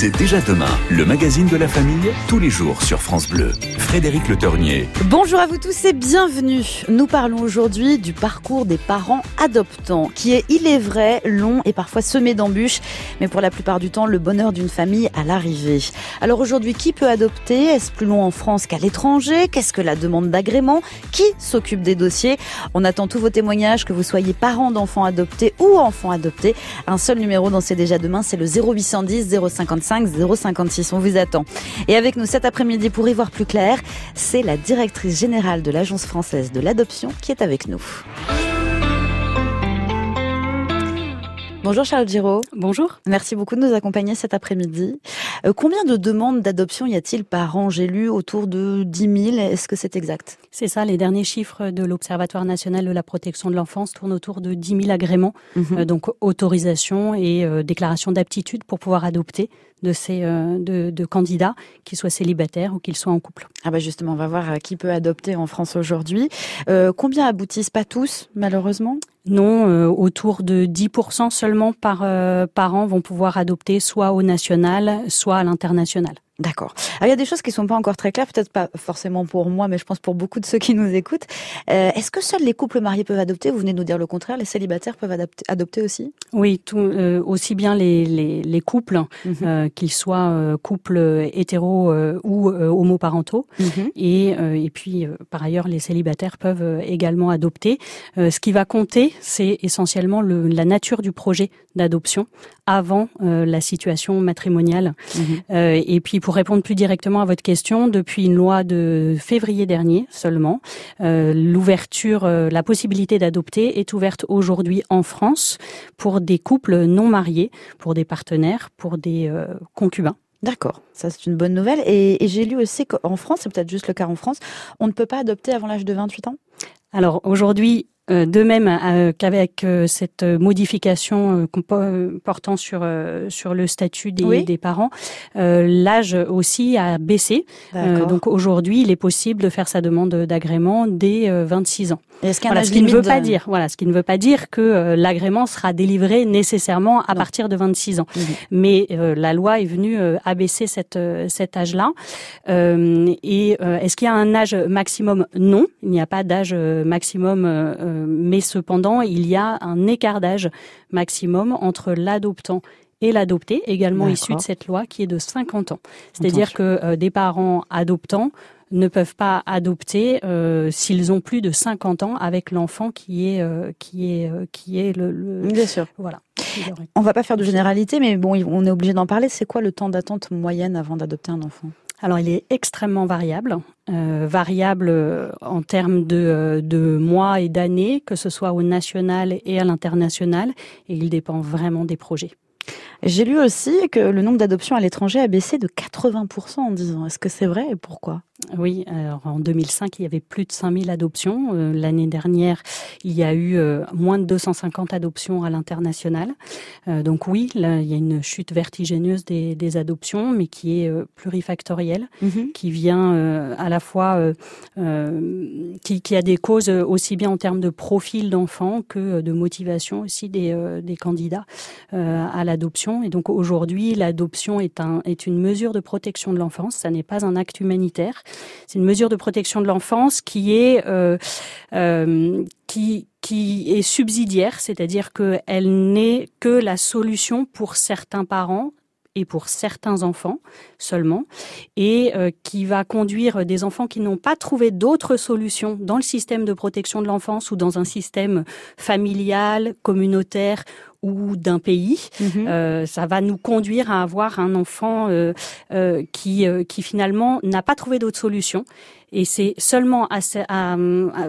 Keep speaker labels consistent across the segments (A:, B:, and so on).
A: C'est déjà demain, le magazine de la famille, tous les jours sur France Bleu. Frédéric Le Tornier.
B: Bonjour à vous tous et bienvenue. Nous parlons aujourd'hui du parcours des parents adoptants, qui est, il est vrai, long et parfois semé d'embûches, mais pour la plupart du temps, le bonheur d'une famille à l'arrivée. Alors aujourd'hui, qui peut adopter? Est-ce plus long en France qu'à l'étranger? Qu'est-ce que la demande d'agrément? Qui s'occupe des dossiers? On attend tous vos témoignages, que vous soyez parents d'enfants adoptés ou enfants adoptés. Un seul numéro dans C'est déjà demain, c'est le 0810 055 056. On vous attend. Et avec nous cet après-midi pour y voir plus clair, c'est la directrice générale de l'Agence française de l'adoption qui est avec nous. Bonjour Charles Giraud.
C: Bonjour.
B: Merci beaucoup de nous accompagner cet après-midi. Euh, combien de demandes d'adoption y a-t-il par an? J'ai lu autour de 10 000. Est-ce que c'est exact?
C: C'est ça, les derniers chiffres de l'Observatoire national de la protection de l'enfance tournent autour de 10 000 agréments, mhm. euh, donc autorisation et euh, déclaration d'aptitude pour pouvoir adopter de ces de, de, candidats, qu'ils soient célibataires ou qu'ils soient en couple.
B: Ah bah justement, on va voir qui peut adopter en France aujourd'hui. combien aboutissent? Pas tous, malheureusement?
C: Non, euh, autour de 10% seulement par, euh, par an vont pouvoir adopter soit au national, soit à l'international.
B: D'accord. il y a des choses qui sont pas encore très claires, peut-être pas forcément pour moi, mais je pense pour beaucoup de ceux qui nous écoutent. Euh, est-ce que seuls les couples mariés peuvent adopter? Vous venez de nous dire le contraire. Les célibataires peuvent adopter, adopter aussi?
C: Oui, tout, euh, aussi bien les, les, les couples, mhm. euh, qu'ils soient couples hétéros ou homoparentaux, mhm. et, et puis par ailleurs les célibataires peuvent également adopter. ce qui va compter, c'est essentiellement le, la nature du projet d'adoption avant la situation matrimoniale. Mhm. et puis pour répondre plus directement à votre question, depuis une loi de février dernier seulement, euh, l'ouverture, euh, la possibilité d'adopter est ouverte aujourd'hui en France pour des couples non mariés, pour des partenaires, pour des euh, concubins.
B: D'accord, ça c'est une bonne nouvelle. Et, et j'ai lu aussi qu'en France, c'est peut-être juste le cas en France, on ne peut pas adopter avant l'âge de 28 ans?
C: Alors aujourd'hui, euh, de même euh, qu'avec euh, cette modification portant sur sur le statut des, des parents, l'âge aussi a baissé. donc aujourd'hui, il est possible de faire sa demande d'agrément dès 26 ans.
B: Ce,
C: voilà, ce qui ne veut pas dire, voilà, ce qui ne veut pas dire que l'agrément sera délivré nécessairement à partir de 26 ans. Mhm. Mais la loi est venue abaisser cette cet âge-là. et est-ce qu'il y a un âge maximum? Non, il n'y a pas d'âge maximum mais cependant, il y a un écart d'âge maximum entre l'adoptant et l'adopté, également issu de cette loi, qui est de 50 ans. C'est-à-dire que euh, des parents adoptants ne peuvent pas adopter euh, s'ils ont plus de 50 ans avec l'enfant qui est euh, qui est qui est le,
B: Bien sûr.
C: Voilà.
B: On va pas faire de généralité, mais bon, on est obligé d'en parler. C'est quoi le temps d'attente moyenne avant d'adopter un enfant?
C: Alors, il est extrêmement variable, euh, variable euh, en termes de, euh, de mois et d'années, que ce soit au national et à l'international, et il dépend vraiment des projets.
B: J'ai lu aussi que le nombre d'adoptions à l'étranger a baissé de 80% en 10 ans. Est-ce que c'est vrai et pourquoi?
C: Oui, alors en 2005, il y avait plus de 5000 adoptions. Euh, l'année dernière, il y a eu euh, moins de 250 adoptions à l'international. Euh, donc oui, là, il y a une chute vertigineuse des, des adoptions, mais qui est plurifactorielle, mhm. qui vient à la fois, qui, qui, a des causes aussi bien en termes de profil d'enfants que de motivation aussi des, des candidats à l'adoption. Et donc aujourd'hui, l'adoption est, un, est une mesure de protection de l'enfance. Ça n'est pas un acte humanitaire. C'est une mesure de protection de l'enfance qui est euh, euh, subsidiaire, c'est-à-dire qu'elle n'est que la solution pour certains parents et pour certains enfants seulement, et euh, qui va conduire des enfants qui n'ont pas trouvé d'autres solutions dans le système de protection de l'enfance ou dans un système familial, communautaire ou d'un pays, mhm. euh, ça va nous conduire à avoir un enfant euh, euh, qui, qui finalement n'a pas trouvé d'autre solution et c'est seulement à, à,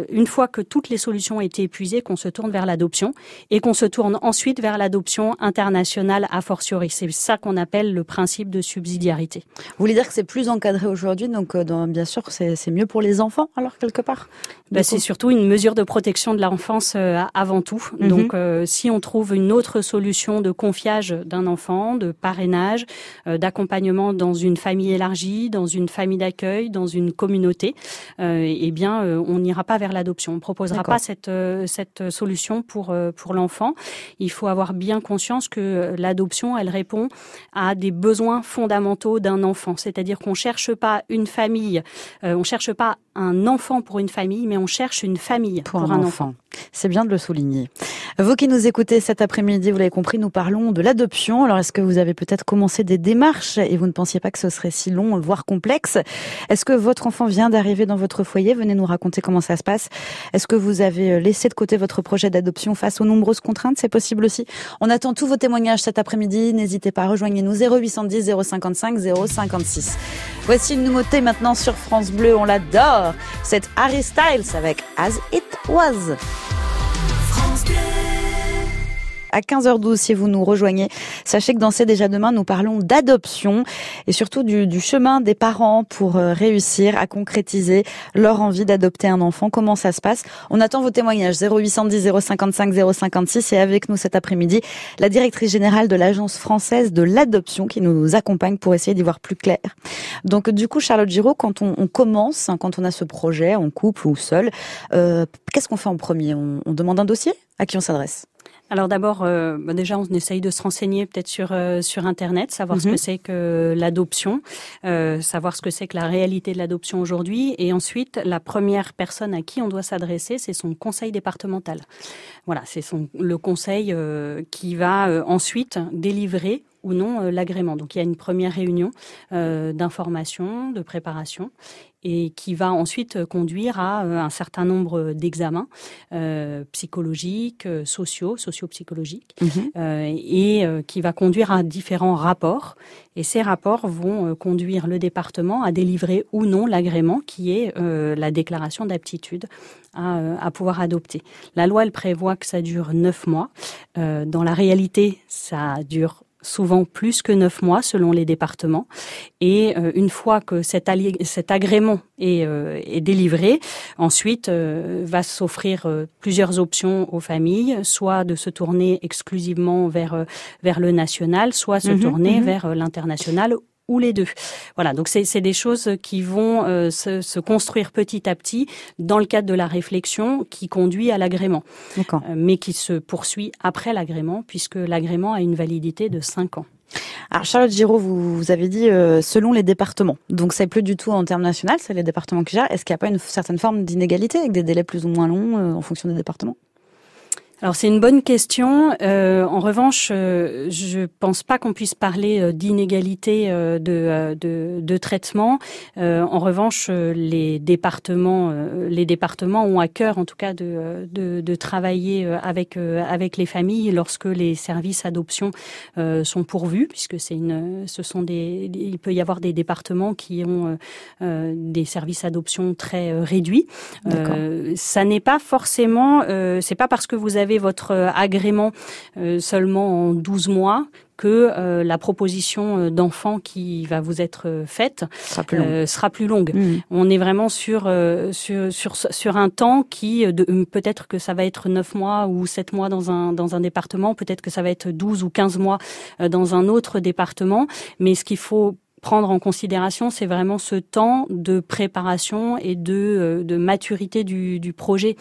C: une fois que toutes les solutions ont été épuisées qu'on se tourne vers l'adoption et qu'on se tourne ensuite vers l'adoption internationale a fortiori. C'est ça qu'on appelle le principe de subsidiarité.
B: Vous voulez dire que c'est plus encadré aujourd'hui, donc euh, dans, bien sûr c'est mieux pour les enfants alors quelque part?
C: Ben, C'est surtout une mesure de protection de l'enfance euh, avant tout. Mhm. Donc euh, si on trouve une d'autres solutions de confiage d'un enfant, de parrainage, d'accompagnement dans une famille élargie, dans une famille d'accueil, dans une communauté, eh bien, on n'ira pas vers l'adoption. On proposera pas cette cette solution pour pour l'enfant. Il faut avoir bien conscience que l'adoption, elle répond à des besoins fondamentaux d'un enfant. C'est-à-dire qu'on cherche pas une famille, euh, on cherche pas un enfant pour une famille, mais on cherche une famille pour, un, enfant.
B: C'est bien de le souligner. Vous qui nous écoutez cet après-midi, vous l'avez compris, nous parlons de l'adoption. Alors, est-ce que vous avez peut-être commencé des démarches et vous ne pensiez pas que ce serait si long, voire complexe? Est-ce que votre enfant vient d'arriver dans votre foyer? Venez nous raconter comment ça se passe. Est-ce que vous avez euh, laissé de côté votre projet d'adoption face aux nombreuses contraintes? C'est possible aussi. On attend tous vos témoignages cet après-midi. N'hésitez pas, rejoignez-nous 0810 055 056. Voici une nouveauté maintenant sur France Bleu. On l'adore. C'est Harry Styles avec As It Was à 15h12 si vous nous rejoignez. Sachez que dans C'est déjà demain, nous parlons d'adoption et surtout du, chemin des parents pour euh, réussir à concrétiser leur envie d'adopter un enfant. Comment ça se passe? On attend vos témoignages 0810 055 056 et avec nous cet après-midi la directrice générale de l'Agence française de l'adoption qui nous accompagne pour essayer d'y voir plus clair. Donc du coup, Charlotte Giraud, quand on, commence, hein, quand on a ce projet en couple ou seul, euh, qu'est-ce qu'on fait en premier? On demande un dossier? À qui on s'adresse?
C: Alors d'abord, euh, bah, déjà, on essaye de se renseigner peut-être sur euh, sur Internet, savoir ce que mhm. c'est que l'adoption, euh, savoir ce que c'est que la réalité de l'adoption aujourd'hui, et ensuite la première personne à qui on doit s'adresser, c'est son conseil départemental. Voilà, c'est son le conseil qui va ensuite délivrer ou non l'agrément. Donc il y a une première réunion d'information, de préparation, et qui va ensuite euh, conduire à euh, un certain nombre d'examens euh, psychologiques, sociaux, socio-psychologiques, mhm. et qui va conduire à différents rapports. Et ces rapports vont conduire le département à délivrer ou non l'agrément qui est la déclaration d'aptitude à, à, pouvoir adopter. La loi, elle prévoit que ça dure neuf mois. dans la réalité, ça dure souvent plus que neuf mois selon les départements. Et euh, une fois que cet, cet agrément est, euh, est, délivré, ensuite euh, va s'offrir plusieurs options aux familles, soit de se tourner exclusivement vers vers le national, soit se mhm, tourner mhm. vers l'international ou les deux. Voilà, donc c'est des choses qui vont euh, se, se, construire petit à petit dans le cadre de la réflexion qui conduit à l'agrément, euh, mais qui se poursuit après l'agrément, puisque l'agrément a une validité de 5 ans.
B: Alors Charlotte Giraud, vous, vous avez dit euh, selon les départements. Donc c'est plus du tout en termes national, c'est les départements qui gèrent. Est-ce qu'il n'y a pas une certaine forme d'inégalité avec des délais plus ou moins longs en fonction des départements?
C: Alors c'est une bonne question. Euh, en revanche, euh, je pense pas qu'on puisse parler euh, d'inégalité euh, de, de, de, traitement. en revanche, les départements, les départements ont à cœur, en tout cas, de, de, de travailler avec avec les familles lorsque les services adoption sont pourvus, puisque c'est une, ce sont des, il peut y avoir des départements qui ont des services adoption très réduits. ça n'est pas forcément, c'est pas parce que vous avez votre euh, agrément euh, seulement en 12 mois que euh, la proposition d'enfant qui va vous être faite sera plus longue. sera plus longue. Mmh. On est vraiment sur, sur, sur, sur un temps qui, peut-être que ça va être 9 mois ou 7 mois dans un, dans un département, peut-être que ça va être 12 ou 15 mois dans un autre département, mais ce qu'il faut prendre en considération, c'est vraiment ce temps de préparation et de, euh, de maturité du, du projet.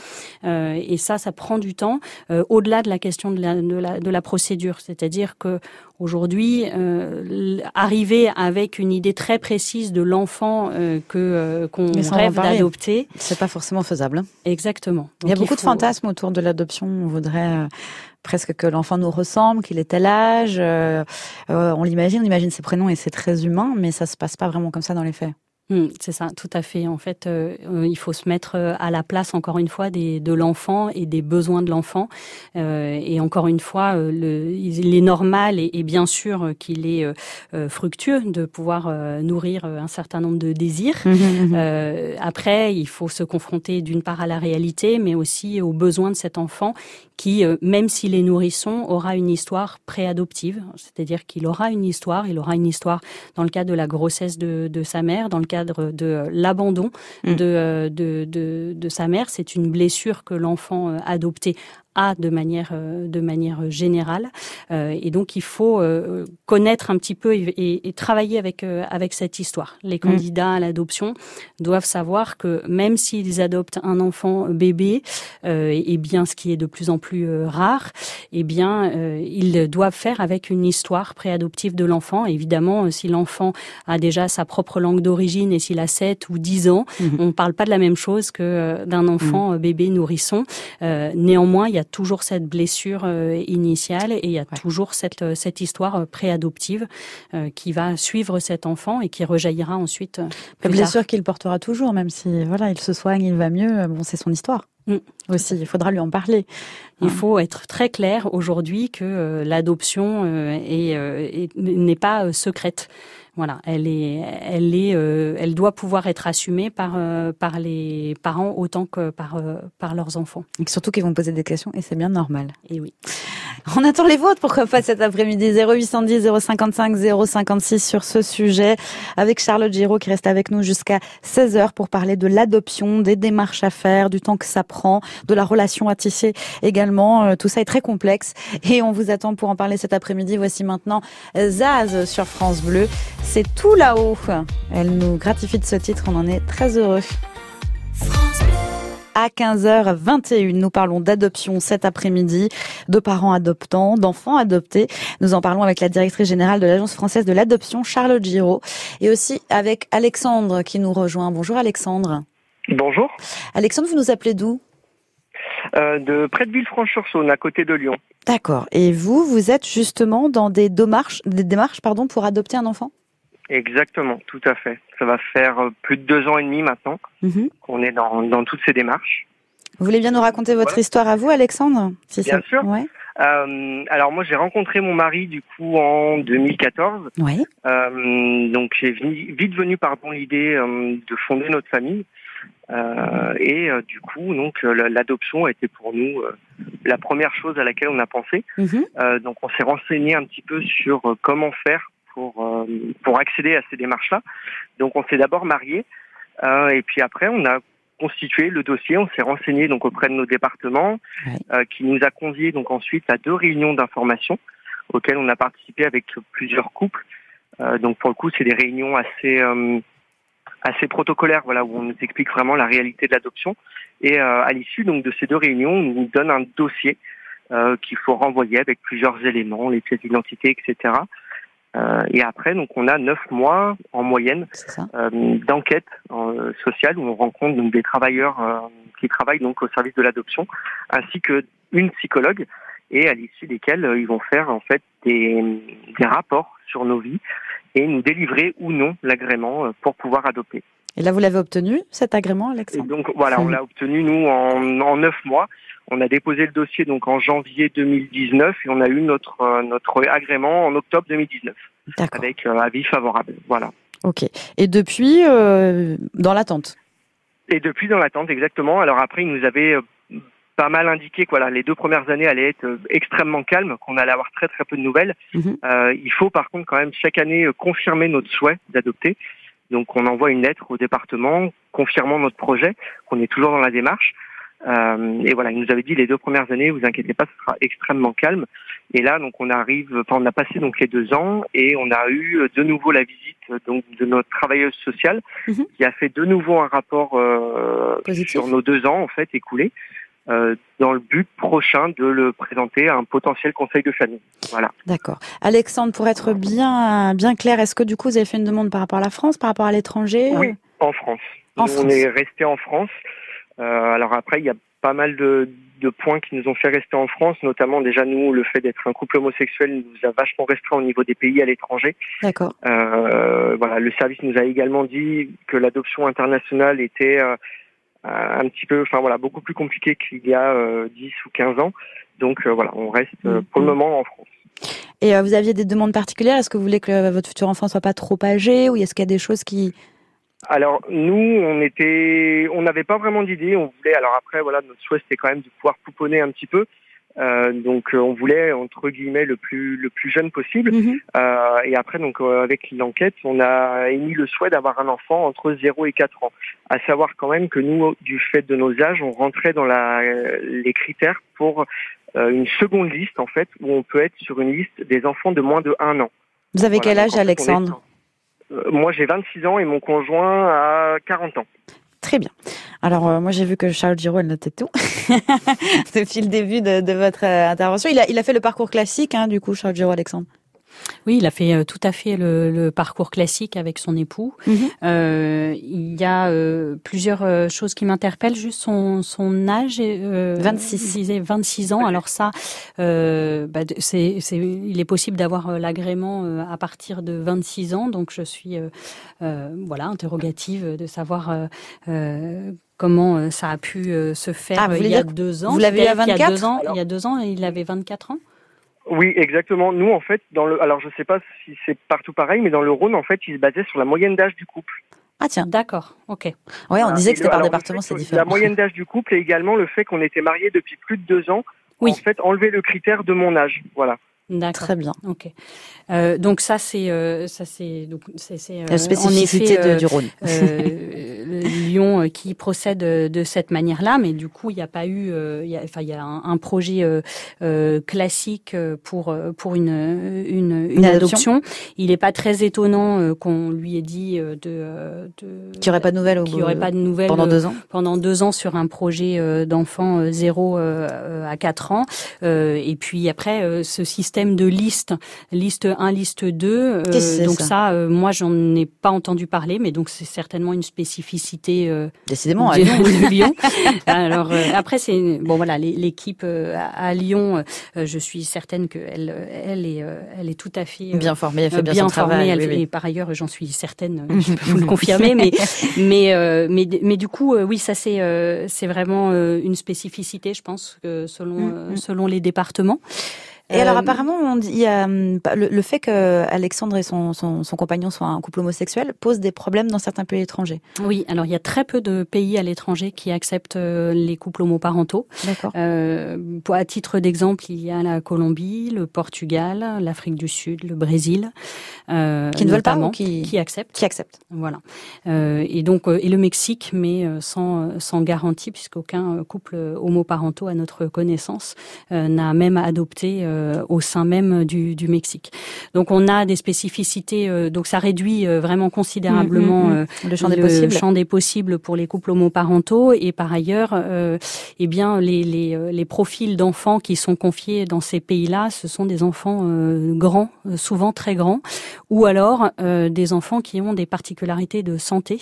C: Euh, et ça, ça prend du temps, euh, au-delà de la question de la, de la, de la procédure. C'est-à-dire que aujourd'hui, euh, arriver avec une idée très précise de l'enfant que qu'on rêve d'adopter,
B: c'est pas forcément faisable. Hein.
C: Exactement.
B: il y a beaucoup de fantasmes autour de l'adoption. On voudrait presque que l'enfant nous ressemble, qu'il ait tel âge. Euh, euh, on l'imagine, on imagine ses prénoms et c'est très humain, mais ça se passe pas vraiment comme ça dans les faits.
C: Hmm, c'est ça, tout à fait. En fait, euh, euh, il faut se mettre euh, à la place, encore une fois, des, de l'enfant et des besoins de l'enfant. Euh, et encore une fois, le, il est normal et, et bien sûr qu'il est fructueux de pouvoir nourrir un certain nombre de désirs. Mmh, mmh, mmh. après, il faut se confronter d'une part à la réalité, mais aussi aux besoins de cet enfant qui, même s'il est nourrisson, aura une histoire préadoptive. C'est-à-dire qu'il aura une histoire, il aura une histoire dans le cadre de la grossesse de, de sa mère, dans le cadre de euh, l'abandon mm. euh, de, de, de, de, sa mère. C'est une blessure que l'enfant euh, adopté a de manière de manière générale. et donc il faut connaître un petit peu et, travailler avec avec cette histoire. Les mm. candidats à l'adoption doivent savoir que même s'ils adoptent un enfant bébé, et bien ce qui est de plus en plus rare, eh bien ils doivent faire avec une histoire préadoptive de l'enfant. Évidemment, si l'enfant a déjà sa propre langue d'origine et s'il a 7 ou 10 ans, mhm. on ne parle pas de la même chose que euh, d'un enfant mhm. euh, bébé nourrisson. Euh, néanmoins, il y a toujours cette blessure initiale et il y a toujours cette, cette histoire préadoptive qui va suivre cet enfant et qui rejaillira ensuite.
B: La blessure qu'il portera toujours, même si voilà, il se soigne, il va mieux. Bon, c'est son histoire. Mm. Aussi, il faudra lui en parler.
C: Il faut être très clair aujourd'hui que l'adoption n'est pas secrète. Voilà, elle est, elle est, euh, elle doit pouvoir être assumée par euh, par les parents autant que par euh, par leurs enfants.
B: Et surtout qu'ils vont poser des questions et c'est bien normal.
C: Et oui.
B: On attend les vôtres, pourquoi pas cet après-midi 0810 055 056 sur ce sujet avec Charlotte Giraud qui reste avec nous jusqu'à 16h pour parler de l'adoption, des démarches à faire, du temps que ça prend, de la relation à tisser également. Tout ça est très complexe et on vous attend pour en parler cet après-midi. Voici maintenant Zaz sur France Bleu c'est tout là-haut. Elle nous gratifie de ce titre, on en est très heureux. À 15h21, nous parlons d'adoption cet après-midi, de parents adoptants, d'enfants adoptés. Nous en parlons avec la directrice générale de l'Agence française de l'adoption, Charlotte Giraud, et aussi avec Alexandre qui nous rejoint. Bonjour Alexandre.
D: Bonjour.
B: Alexandre, vous nous appelez d'où?
D: Euh, de près de Villefranche-sur-Saône, à côté de Lyon.
B: D'accord. Et vous, vous êtes justement dans des démarches, des démarches pardon, pour adopter un enfant?
D: Exactement, tout à fait. Ça va faire euh, plus de deux ans et demi maintenant mhm. qu'on est dans, dans toutes ces démarches.
B: Vous voulez bien nous raconter votre histoire à vous, Alexandre
D: Bien sûr. Euh, alors moi j'ai rencontré mon mari du coup en 2014.
B: Oui.
D: Euh, donc j'ai vite venu pardon l'idée euh, de fonder notre famille et du coup donc l'adoption a été pour nous la première chose à laquelle on a pensé. Mhm. donc on s'est renseigné un petit peu sur comment faire pour, euh, pour accéder à ces démarches-là. Donc on s'est d'abord marié euh, et puis après on a constitué le dossier, on s'est renseigné donc auprès de nos départements, euh, qui nous a conviés donc ensuite à deux réunions d'information auxquelles on a participé avec plusieurs couples. donc pour le coup, c'est des réunions assez assez protocolaires, voilà, où on nous explique vraiment la réalité de l'adoption. Et à l'issue donc de ces deux réunions, on nous donne un dossier qu'il faut renvoyer avec plusieurs éléments, les pièces d'identité, etc. Euh, et après, donc, on a neuf mois en moyenne euh, d'enquête euh, sociale où on rencontre donc des travailleurs qui travaillent donc au service de l'adoption, ainsi que une psychologue, et à l'issue desquels ils vont faire en fait des, des rapports sur nos vies et nous délivrer ou non l'agrément pour pouvoir adopter.
B: Et là, vous l'avez obtenu, cet agrément, Alexandre?
D: Et Donc voilà, on l'a obtenu, nous, en, en neuf mois. On a déposé le dossier donc en janvier 2019 et on a eu notre euh, notre agrément en octobre 2019 avec euh, avis favorable. Voilà.
B: Ok. Et depuis, euh, dans l'attente?
D: Et depuis dans l'attente, exactement. Alors après, il nous avait pas mal indiqué que voilà, les deux premières années allaient être extrêmement calmes, qu'on allait avoir très très peu de nouvelles. Mhm. il faut par contre quand même chaque année confirmer notre souhait d'adopter. Donc on envoie une lettre au département confirmant notre projet, qu'on est toujours dans la démarche. Euh, et voilà, il nous avait dit les deux premières années, vous inquiétez pas, ce sera extrêmement calme. Et là, donc on arrive, enfin on a passé donc les deux ans et on a eu de nouveau la visite donc de notre travailleuse sociale mhm. qui a fait de nouveau un rapport euh, sur nos deux ans en fait écoulés. Euh, dans le but prochain de le présenter à un potentiel conseil de famille. Voilà.
B: D'accord. Alexandre, pour être bien bien clair, est-ce que du coup vous avez fait une demande par rapport à la France, par rapport à l'étranger
D: Oui, en France. En France. On est resté en France. Euh, alors après, il y a pas mal de, de points qui nous ont fait rester en France, notamment déjà nous, le fait d'être un couple homosexuel nous a vachement restreint au niveau des pays à l'étranger.
B: D'accord.
D: Euh, voilà, le service nous a également dit que l'adoption internationale était euh, un petit peu, enfin voilà, beaucoup plus compliquée qu'il y a euh, 10 ou 15 ans. Donc voilà, on reste pour le mm-hmm. moment en France.
B: Et vous aviez des demandes particulières? Est-ce que vous voulez que votre futur enfant soit pas trop âgé ou est-ce qu'il y a des choses qui
D: alors nous, on était, on n'avait pas vraiment d'idée. On voulait, alors après, voilà, notre souhait c'était quand même de pouvoir pouponner un petit peu. Euh, donc on voulait entre guillemets le plus le plus jeune possible.
B: Mhm.
D: Euh, et après donc avec l'enquête, on a émis le souhait d'avoir un enfant entre 0 et 4 ans. À savoir quand même que nous, du fait de nos âges, on rentrait dans la, les critères pour une seconde liste en fait où on peut être sur une liste des enfants de moins de 1 an.
B: Vous avez quel âge, Alexandre?
D: Moi, j'ai 26 ans et mon conjoint a 40 ans.
B: Très bien. Alors euh, moi j'ai vu que Charles Giraud elle notait tout depuis le début de, de votre euh, intervention. Il a, il a fait le parcours classique hein, du coup Charles Giraud Alexandre?
C: Oui, il a fait euh, tout à fait le, le parcours classique avec son époux.
B: Mhm.
C: Euh, il y a euh, plusieurs choses qui m'interpellent. Juste son, son âge. Euh,
B: 26.
C: Il disait 26 ans. Alors ça, bah, c'est, il est possible d'avoir l'agrément à partir de 26 ans. Donc je suis voilà interrogative de savoir comment ça a pu se faire
B: ah,
C: il y a deux ans.
B: Vous l'avez eu à 24
C: il y a deux ans, il y a deux ans, il avait 24 ans.
D: Oui, exactement. Nous, en fait, dans le, alors je sais pas si c'est partout pareil, mais dans le Rhône, en fait, il se basait sur la moyenne d'âge du couple.
B: Ah tiens,
C: d'accord, ok.
B: Ouais, on disait que c'était par département, c'est
D: que
B: différent.
D: La moyenne d'âge du couple et également le fait qu'on était mariés depuis plus de deux ans.
C: Oui.
D: En fait, enlever le critère de mon âge. Voilà.
C: D'accord.
B: Très bien.
C: Ok. Euh, donc ça c'est euh, ça c'est donc c'est c'est euh,
B: La spécificité
C: en
B: de-
C: effet,
B: du Rhône.
C: euh, Lyon euh, qui procède euh, de cette manière-là, mais du coup il n'y a pas eu, euh, il y a, enfin il y a un, un projet euh, euh, classique euh, pour euh, pour une une, une
B: adoption.
C: adoption. Il n'est pas très étonnant euh, qu'on lui ait dit euh, de, euh, de
B: Qu'il n'y aurait pas de nouvelles au
C: qu'il aurait pas de nouvelles
B: pendant
C: euh,
B: deux ans.
C: pendant deux ans sur un projet euh, d'enfant euh, 0 euh, à 4 ans. Euh, et puis après, euh, ce système de liste, liste 1, liste 2. euh, donc
B: ça
C: ça, euh, moi, j'en ai pas entendu parler, mais donc c'est certainement une spécificité euh,
B: Décidément, à Lyon.
C: de Lyon. Alors euh, après, c'est bon voilà, l'équipe euh, à, Lyon, je suis certaine qu'elle elle est, elle est tout à fait
B: bien formé, elle fait bien,
C: bien
B: son
C: formée,
B: travail.
C: elle
B: oui,
C: fait-
B: oui.
C: et par ailleurs, j'en suis certaine, je peux vous le confirmer, mais mais mais mais du coup, oui, ça c'est c'est vraiment une spécificité, je pense, que selon
B: Mm, mm.
C: selon les départements.
B: Et alors
C: Euh,
B: apparemment, on dit, il y a hum, pas- le, le fait que Alexandre et son, son, son compagnon soient un couple homosexuel pose des problèmes dans certains pays étrangers.
C: Oui, alors il y a très peu de pays à l'étranger qui acceptent euh, les couples homoparentaux.
B: D'accord.
C: Euh, à titre d'exemple, il y a la Colombie, le Portugal, l'Afrique du Sud, le Brésil, euh,
B: Qui ne veulent pas ou qui-
C: qui acceptent.
B: Qui accepte
C: Voilà. Euh, et donc euh, et le Mexique, mais euh, sans sans garantie, puisqu'aucun euh, couple homoparentaux à notre connaissance euh, n'a même adopté euh, au sein même du, du Mexique. Donc on a des spécificités. euh, donc ça réduit euh, vraiment considérablement
B: Mm, mm,
C: euh,
B: mm. le champ des possibles.
C: champ des possibles pour les couples homoparentaux et par ailleurs, euh, eh bien les, les, euh, les profils d'enfants qui sont confiés dans ces pays-là, ce sont des enfants euh, grands, euh, souvent très grands, ou alors euh, des enfants qui ont des particularités de santé,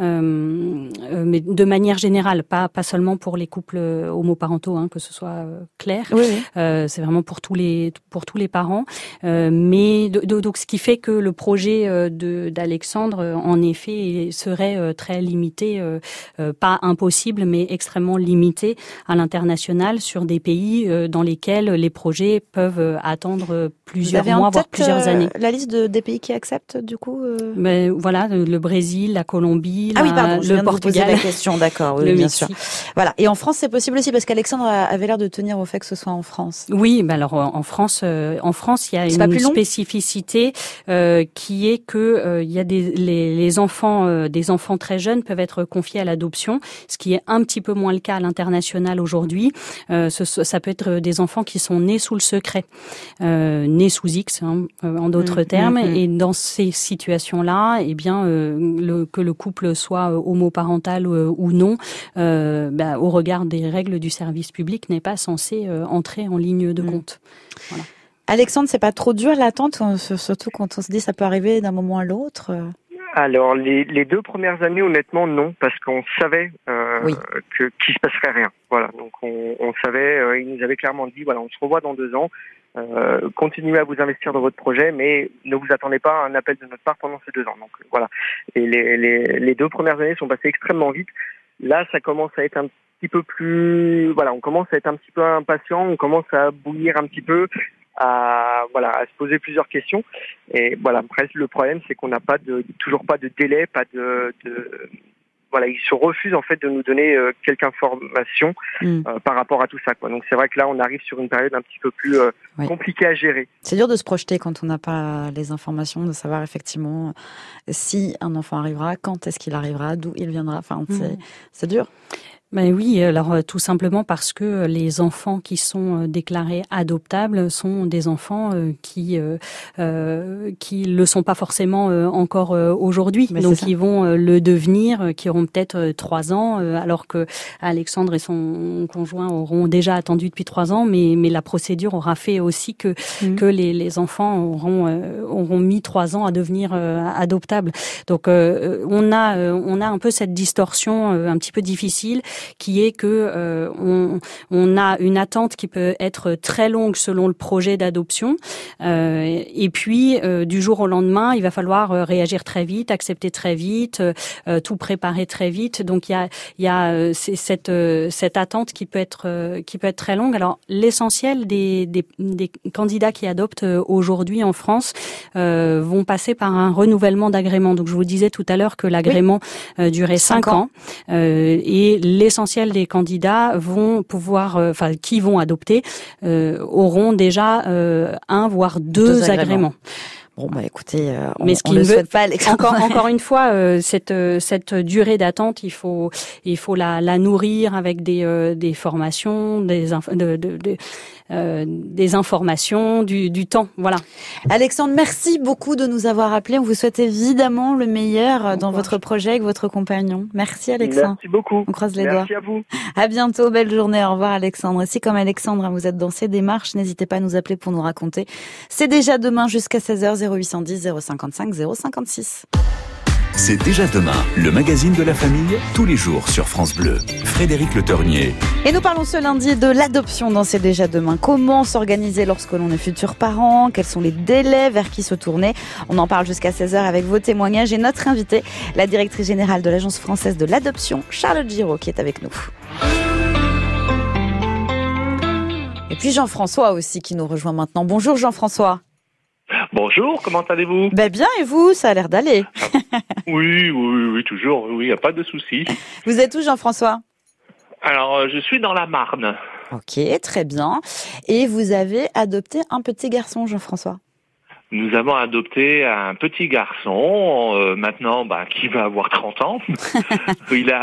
C: euh, euh, mais de manière générale, pas pas seulement pour les couples homoparentaux, hein, que ce soit euh, clair.
B: Oui, oui.
C: Euh, c'est vraiment pour tous les pour tous les parents. Euh, mais do- do- donc ce qui fait que le projet euh, de d'Alexandre, euh, en effet, serait très limité, euh, pas impossible, mais extrêmement limité à l'international sur des pays dans lesquels les projets peuvent attendre
B: Vous
C: plusieurs
B: en
C: mois, voire plusieurs années.
B: la liste de, des pays qui acceptent du coup
C: Mais voilà, le Brésil, la Colombie,
B: Ah oui, pardon, je
C: le
B: viens de vous poser
C: Portugal,
B: la question, d'accord, oui,
C: le
B: bien
C: Mexique.
B: sûr. Voilà. Et en France, c'est possible aussi parce qu'Alexandre avait l'air de tenir au fait que ce soit en France.
C: Oui, ben alors en France, euh, en France, il y a une spécificité euh, qui est que euh, il y a des les, les enfants, euh, des enfants très jeunes peuvent être confiés à l'adoption, ce qui est un petit peu moins le cas à l'international aujourd'hui. Euh, ce- ça peut être des enfants qui sont nés sous le secret, euh, nés sous X, hein, en d'autres
B: Mm,
C: termes.
B: mm, mm.
C: Et dans ces situations-là, eh bien, euh, le, que le couple soit homoparental ou non, euh, ben, au regard des règles du service public, n'est pas censé euh, entrer en ligne de
B: Mm. Alexandre, c'est pas trop dur l'attente, surtout quand on se dit ça peut arriver d'un moment à l'autre. euh.
D: Alors les, les deux premières années, honnêtement, non, parce qu'on savait euh,
B: Oui.
D: que qu'il se passerait rien. Voilà, donc on, on savait, euh, ils nous avaient clairement dit, voilà, on se revoit dans deux ans. Euh, continuez à vous investir dans votre projet, mais ne vous attendez pas à un appel de notre part pendant ces deux ans. Donc voilà. Et les, les, les deux premières années sont passées extrêmement vite. Là, ça commence à être un petit peu plus, voilà, on commence à être un petit peu impatient, on commence à bouillir un petit peu, à voilà, à se poser plusieurs questions. Et voilà, après le problème, c'est qu'on n'a pas de toujours pas de délai, pas de, de voilà, ils se refusent en fait de nous donner euh, quelques informations
B: Mm.
D: euh, par rapport à tout ça. Quoi. Donc c'est vrai que là, on arrive sur une période un petit peu plus euh,
B: Oui.
D: compliquée à gérer.
B: C'est dur de se projeter quand on n'a pas les informations, de savoir effectivement si un enfant arrivera, quand est-ce qu'il arrivera, d'où il viendra. Enfin, c'est
C: Mhm.
B: c'est dur.
C: Ben oui, alors euh, tout simplement parce que les enfants qui sont euh, déclarés adoptables sont des enfants euh, qui euh, euh, qui le sont pas forcément euh, encore euh, aujourd'hui,
B: c'est
C: donc ils vont euh, le devenir, euh, qui auront peut-être euh, trois ans, euh, alors que Alexandre et son conjoint auront déjà attendu depuis trois ans, mais mais la procédure aura fait aussi que
B: Mhm.
C: que les, les enfants auront euh, auront mis trois ans à devenir euh, adoptables. Donc euh, on a euh, on a un peu cette distorsion euh, un petit peu difficile qui est que euh, on, on a une attente qui peut être très longue selon le projet d'adoption. Euh, et puis euh, du jour au lendemain il va falloir réagir très vite accepter très vite tout préparer très vite. Donc il y a il y a cette cette attente qui peut être qui peut être très longue. Alors l'essentiel des, des des candidats qui adoptent aujourd'hui en France euh, vont passer par un renouvellement d'agrément. Donc je vous disais tout à l'heure que l'agrément euh, durait
B: Cinq
C: cinq ans, euh, et l'essentiel des candidats vont pouvoir, euh, enfin qui vont adopter, euh, auront déjà euh, un voire deux,
B: Deux agréments.
C: agréments.
B: Bon, bah écoutez, euh, on,
C: Mais ce
B: on le
C: ne veut-
B: souhaite pas, Alexandre.
C: Encore, encore une fois, euh, cette euh, cette durée d'attente, il faut il faut la, la nourrir avec des euh, des formations, des inf- de, de- de- euh, des informations, du, du temps, voilà.
B: Alexandre, merci beaucoup de nous avoir appelés. On vous souhaite évidemment le meilleur dans votre projet avec votre compagnon. Merci Alexandre.
D: Merci beaucoup.
B: On croise les doigts.
D: Merci à vous.
B: À bientôt, belle journée. Au revoir Alexandre. Et si comme Alexandre, hein, vous êtes dans ces démarches, n'hésitez pas à nous appeler pour nous raconter. C'est déjà demain jusqu'à 16h 0810 055 056.
A: C'est déjà demain, le magazine de la famille, tous les jours sur France Bleu. Frédéric Le Tornier.
B: Et nous parlons ce lundi de l'adoption dans C'est déjà demain. Comment s'organiser lorsque l'on est futur parent Quels sont les délais Vers qui se tourner? On en parle jusqu'à 16h avec vos témoignages et notre invité, la directrice générale de l'Agence française de l'adoption, Charlotte Giraud, qui est avec nous. Et puis Jean-François aussi qui nous rejoint maintenant. Bonjour Jean-François.
E: Bonjour, comment allez-vous?
B: Ben bien et vous? Ça a l'air d'aller.
E: oui, oui, oui, oui, toujours, oui, il n'y a pas de souci.
B: Vous êtes où Jean-François?
E: Alors, euh, je suis dans la Marne.
B: Ok, très bien. Et vous avez adopté un petit garçon Jean-François?
E: Nous avons adopté un petit garçon, euh, maintenant, bah, qui va avoir 30 ans. il,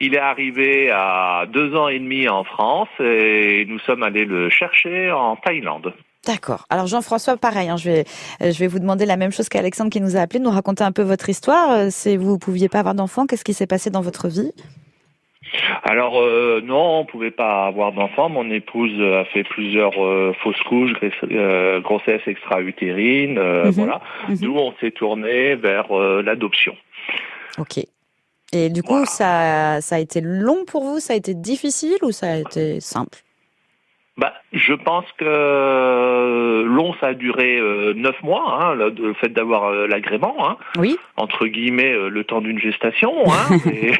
E: il est arrivé à deux ans et demi en France et nous sommes allés le chercher en Thaïlande.
B: D'accord. Alors Jean-François, pareil, hein, je vais euh, je vais vous demander la même chose qu'Alexandre qui nous a appelé, nous raconter un peu votre histoire. Euh, Si vous pouviez pas avoir d'enfant, qu'est-ce qui s'est passé dans votre vie?
E: Alors euh, non, on pouvait pas avoir d'enfant. Mon épouse a fait plusieurs euh, fausses couches, euh, grossesse extra-utérine,
B: Mhm.
E: voilà.
B: Mhm.
E: D'où on s'est tourné vers l'adoption.
B: Ok. Et du coup,
E: Voilà.
B: ça ça a été long pour vous, ça a été difficile ou ça a été simple?
E: Bah, je pense que euh, long, ça a duré euh, neuf mois, hein, le, le fait d'avoir euh, l'agrément, hein,
B: Oui,
E: entre guillemets, le temps d'une gestation. Hein, et-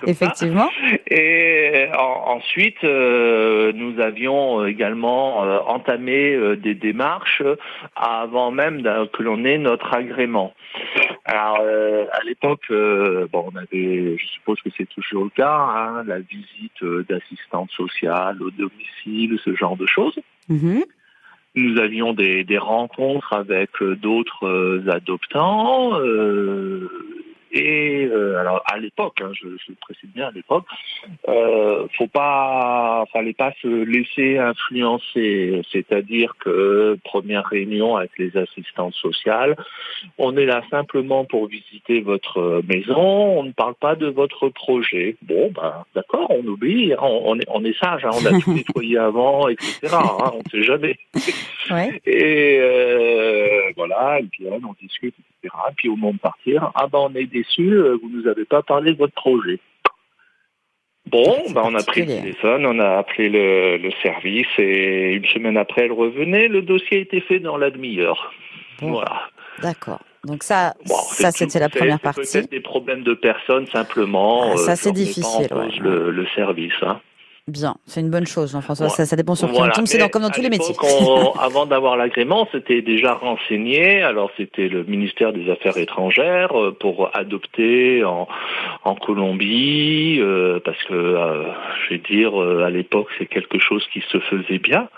E: ça.
B: effectivement.
E: Et en- ensuite, euh, nous avions euh, également euh, entamé euh, des démarches avant même que l'on ait notre agrément. Alors, euh, à l'époque, euh, bon, on avait, je suppose que c'est toujours le cas, hein, la visite d'assistante sociale au domicile, ce genre de choses.
B: Mhm.
E: Nous avions des, des rencontres avec d'autres adoptants. euh, et euh, alors à l'époque, hein, je, je le précise bien à l'époque, euh, faut pas, fallait pas se laisser influencer. C'est-à-dire que première réunion avec les assistantes sociales, on est là simplement pour visiter votre maison. On ne parle pas de votre projet. Bon, ben d'accord, on oublie. hein, on, on est, on est sage. hein, on a tout nettoyé avant, etc. hein, on ne sait jamais.
B: Ouais.
E: Et euh, voilà, ils viennent, on discute, etc. Puis au moment de partir, ah ben on est déçus, euh, vous nous avez pas parlé de votre projet. Bon, ben on a pris le téléphone, on a appelé le, le service et une semaine après elle revenait, le dossier a été fait dans la demi-heure.
B: Bon.
E: Voilà.
B: D'accord. Donc ça,
E: Bon,
B: ça c'était la première partie.
E: Peut-être des problèmes de personnes simplement.
B: Ah, ça,
E: euh,
B: c'est
E: pas
B: difficile,
E: en cause
B: ouais.
E: le, le service. Hein.
B: Bien, c'est une bonne chose, Jean-François. Ça, ça, dépend sur qui on tombe. C'est comme dans tous les métiers.
E: avant d'avoir l'agrément, c'était déjà renseigné. Alors, c'était le ministère des Affaires étrangères euh, pour adopter en, en Colombie, euh, parce que, euh, je vais dire, à l'époque, c'est quelque chose qui se faisait bien.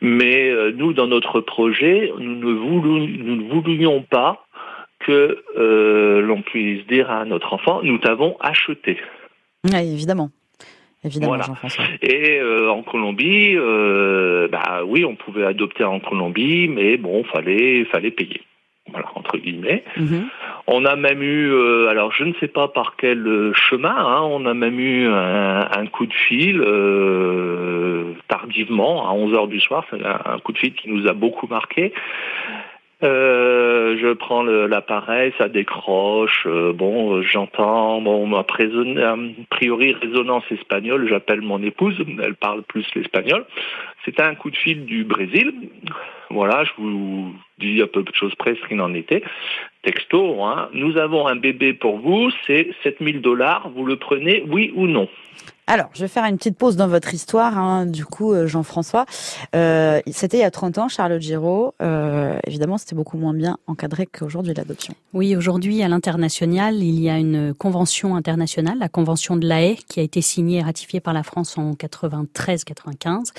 E: Mais nous, dans notre projet, nous ne, voulions, nous ne voulions pas que l'on puisse dire à notre enfant, nous t'avons acheté.
B: Oui, évidemment. Évidemment,
E: Et euh, en Colombie, euh, bah oui, on pouvait adopter en Colombie, mais bon, fallait fallait payer. Voilà, entre guillemets. Mhm. On a même eu, euh, alors je ne sais pas par quel chemin, hein, on a même eu un, coup de fil tardivement, à 11 heures du soir, c'est un, coup de fil qui nous a beaucoup marqué, euh, je prends l'appareil, ça décroche. Euh, bon, euh, j'entends. Bon, a priori résonance espagnole. J'appelle mon épouse. Elle parle plus l'espagnol. C'était un coup de fil du Brésil. Voilà, je vous dis à peu de choses près ce qu'il en était. Texto, hein. nous avons un bébé pour vous, c'est 7000 dollars. Vous le prenez, oui ou non
B: alors, je vais faire une petite pause dans votre histoire, hein, du coup, euh, Jean-François. Euh, c'était il y a 30 ans, Charlotte Giraud. Euh, évidemment, c'était beaucoup moins bien encadré qu'aujourd'hui l'adoption.
C: Oui, aujourd'hui, à l'international, il y a une convention internationale, la convention de La Haye, qui a été signée et ratifiée par la France en 93-95,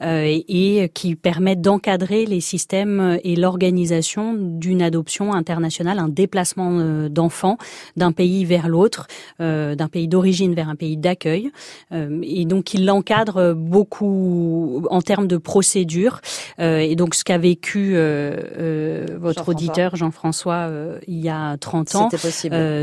C: euh, et qui permet d'encadrer les systèmes et l'organisation d'une adoption internationale, un déplacement euh, d'enfants d'un pays vers l'autre, d'un pays d'origine vers un pays d'accueil. Euh, et donc il l'encadre beaucoup en termes de procédure. Euh, et donc ce qu'a vécu euh, votre auditeur Jean-François il y a 30 ans,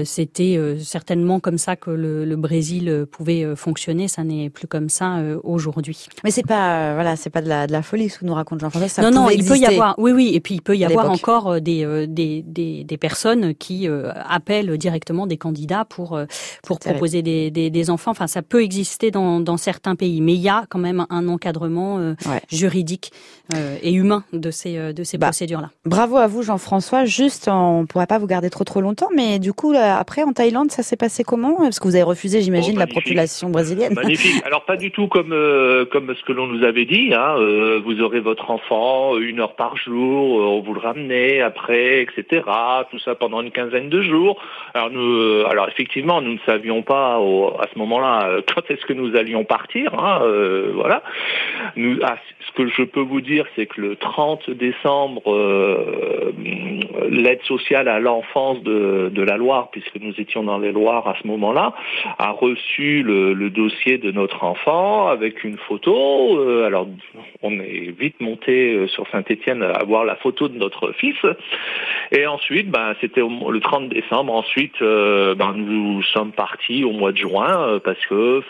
C: c'était certainement comme ça que le, Brésil pouvait fonctionner. Ça n'est plus comme ça aujourd'hui.
B: Mais c'est pas voilà, c'est pas de la, de la folie ce que nous raconte Jean-François.
C: Non non, il peut y avoir oui oui, et puis il peut y avoir encore des, des, des, des personnes qui appellent directement des candidats pour pour proposer des, des, des enfants. Enfin ça peut exister dans, dans, certains pays, mais il y a quand même un encadrement euh, juridique euh, et humain de ces, euh, de ces bah, procédures-là.
B: Bravo à vous, Jean-François. Juste, on ne pourra pas vous garder trop trop longtemps, mais du coup, après, en Thaïlande, ça s'est passé comment? Parce que vous avez refusé, j'imagine, oh, la population brésilienne.
E: Magnifique. Alors, pas du tout comme, comme ce que l'on nous avait dit. Hein. vous aurez votre enfant une heure par jour, on vous le ramenez après, etc. Tout ça pendant une quinzaine de jours. Alors, nous, alors effectivement, nous ne savions pas à ce moment-là quand est-ce que nous allions partir. Hein, euh, voilà. Nous, ah, ce que je peux vous dire, c'est que le 30 décembre, euh, l'aide sociale à l'enfance de, la Loire, puisque nous étions dans les Loires à ce moment-là, a reçu le, dossier de notre enfant avec une photo. Euh, alors, on est vite monté sur Saint-Étienne à voir la photo de notre fils. Et ensuite, ben, c'était le 30 décembre. Ensuite, ben, nous sommes partis au mois de juin parce que